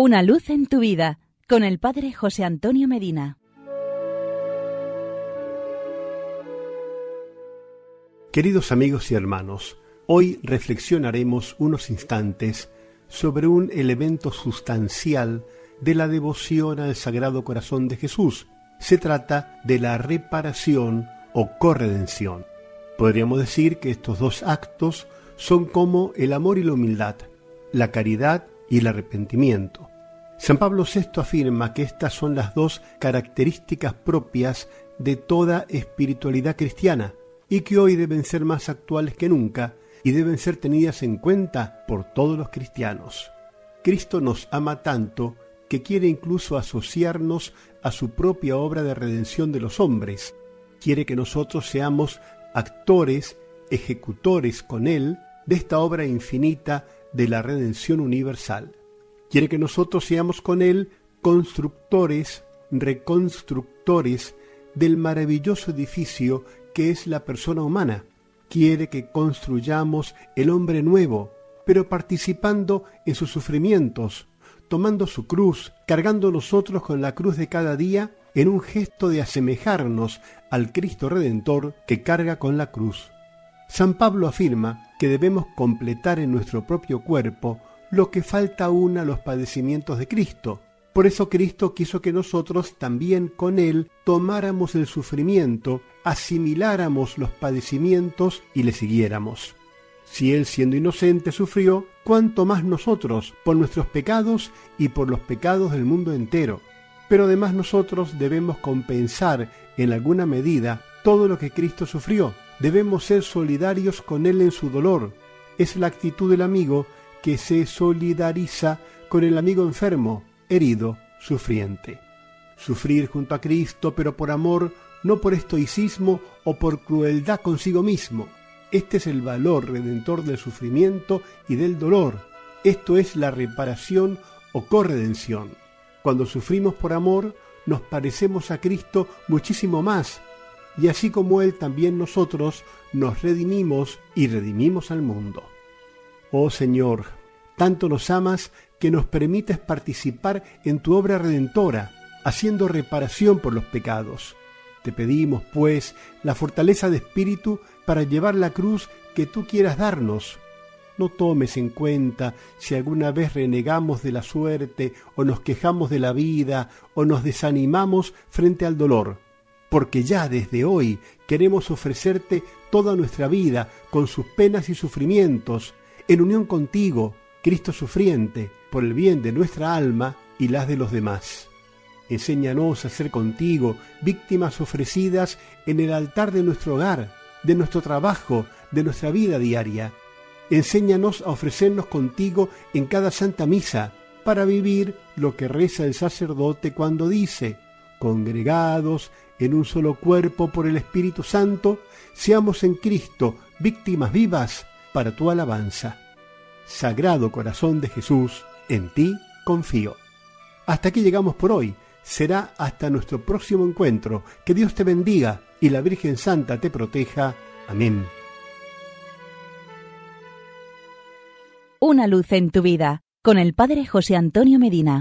Una luz en tu vida con el Padre José Antonio Medina. Queridos amigos y hermanos, hoy reflexionaremos unos instantes sobre un elemento sustancial de la devoción al Sagrado Corazón de Jesús. Se trata de la reparación o corredención. Podríamos decir que estos dos actos son como el amor y la humildad, la caridad y el arrepentimiento. San Pablo VI afirma que estas son las dos características propias de toda espiritualidad cristiana y que hoy deben ser más actuales que nunca y deben ser tenidas en cuenta por todos los cristianos. Cristo nos ama tanto que quiere incluso asociarnos a su propia obra de redención de los hombres. Quiere que nosotros seamos actores, ejecutores con Él de esta obra infinita de la redención universal. Quiere que nosotros seamos con Él constructores, reconstructores del maravilloso edificio que es la persona humana. Quiere que construyamos el hombre nuevo, pero participando en sus sufrimientos, tomando su cruz, cargando nosotros con la cruz de cada día en un gesto de asemejarnos al Cristo Redentor que carga con la cruz. San Pablo afirma que debemos completar en nuestro propio cuerpo lo que falta aún a los padecimientos de Cristo. Por eso Cristo quiso que nosotros también con Él tomáramos el sufrimiento, asimiláramos los padecimientos y le siguiéramos. Si Él siendo inocente sufrió, cuánto más nosotros, por nuestros pecados y por los pecados del mundo entero. Pero además nosotros debemos compensar en alguna medida todo lo que Cristo sufrió. Debemos ser solidarios con Él en su dolor. Es la actitud del amigo que se solidariza con el amigo enfermo, herido, sufriente. Sufrir junto a Cristo, pero por amor, no por estoicismo o por crueldad consigo mismo. Este es el valor redentor del sufrimiento y del dolor. Esto es la reparación o corredención. Cuando sufrimos por amor, nos parecemos a Cristo muchísimo más, y así como Él también nosotros nos redimimos y redimimos al mundo. Oh Señor, tanto nos amas que nos permites participar en tu obra redentora, haciendo reparación por los pecados. Te pedimos, pues, la fortaleza de espíritu para llevar la cruz que tú quieras darnos. No tomes en cuenta si alguna vez renegamos de la suerte o nos quejamos de la vida o nos desanimamos frente al dolor, porque ya desde hoy queremos ofrecerte toda nuestra vida con sus penas y sufrimientos, en unión contigo, Cristo sufriente, por el bien de nuestra alma y las de los demás. Enséñanos a ser contigo víctimas ofrecidas en el altar de nuestro hogar, de nuestro trabajo, de nuestra vida diaria. Enséñanos a ofrecernos contigo en cada santa misa, para vivir lo que reza el sacerdote cuando dice, congregados en un solo cuerpo por el Espíritu Santo, seamos en Cristo víctimas vivas para tu alabanza. Sagrado Corazón de Jesús, en ti confío. Hasta aquí llegamos por hoy. Será hasta nuestro próximo encuentro. Que Dios te bendiga y la Virgen Santa te proteja. Amén. Una luz en tu vida con el Padre José Antonio Medina.